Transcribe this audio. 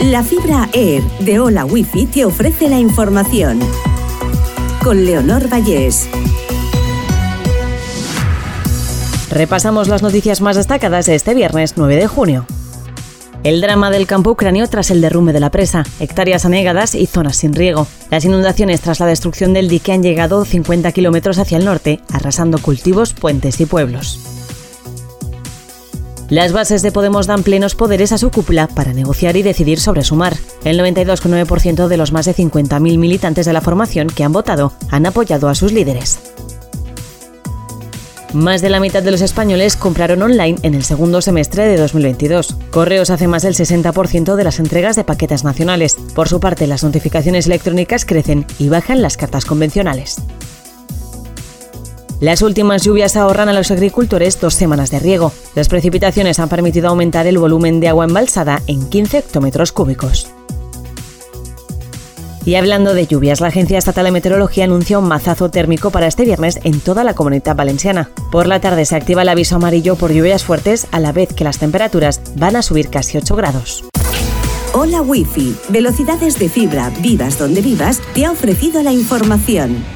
La fibra Air de Hola Wifi te ofrece la información. Con Leonor Vallés. Repasamos las noticias más destacadas de este viernes 9 de junio. El drama del campo ucranio tras el derrumbe de la presa, hectáreas anegadas y zonas sin riego. Las inundaciones tras la destrucción del dique han llegado 50 kilómetros hacia el norte, arrasando cultivos, puentes y pueblos. Las bases de Podemos dan plenos poderes a su cúpula para negociar y decidir sobre sumar. El 92,9% de los más de 50.000 militantes de la formación que han votado han apoyado a sus líderes. Más de la mitad de los españoles compraron online en el segundo semestre de 2022. Correos hace más del 60% de las entregas de paquetes nacionales. Por su parte, las notificaciones electrónicas crecen y bajan las cartas convencionales. Las últimas lluvias ahorran a los agricultores dos semanas de riego. Las precipitaciones han permitido aumentar el volumen de agua embalsada en 15 hectómetros cúbicos. Y hablando de lluvias, la Agencia Estatal de Meteorología anuncia un mazazo térmico para este viernes en toda la comunidad valenciana. Por la tarde se activa el aviso amarillo por lluvias fuertes, a la vez que las temperaturas van a subir casi 8 grados. Hola Wi-Fi, velocidades de fibra, vivas donde vivas, te ha ofrecido la información.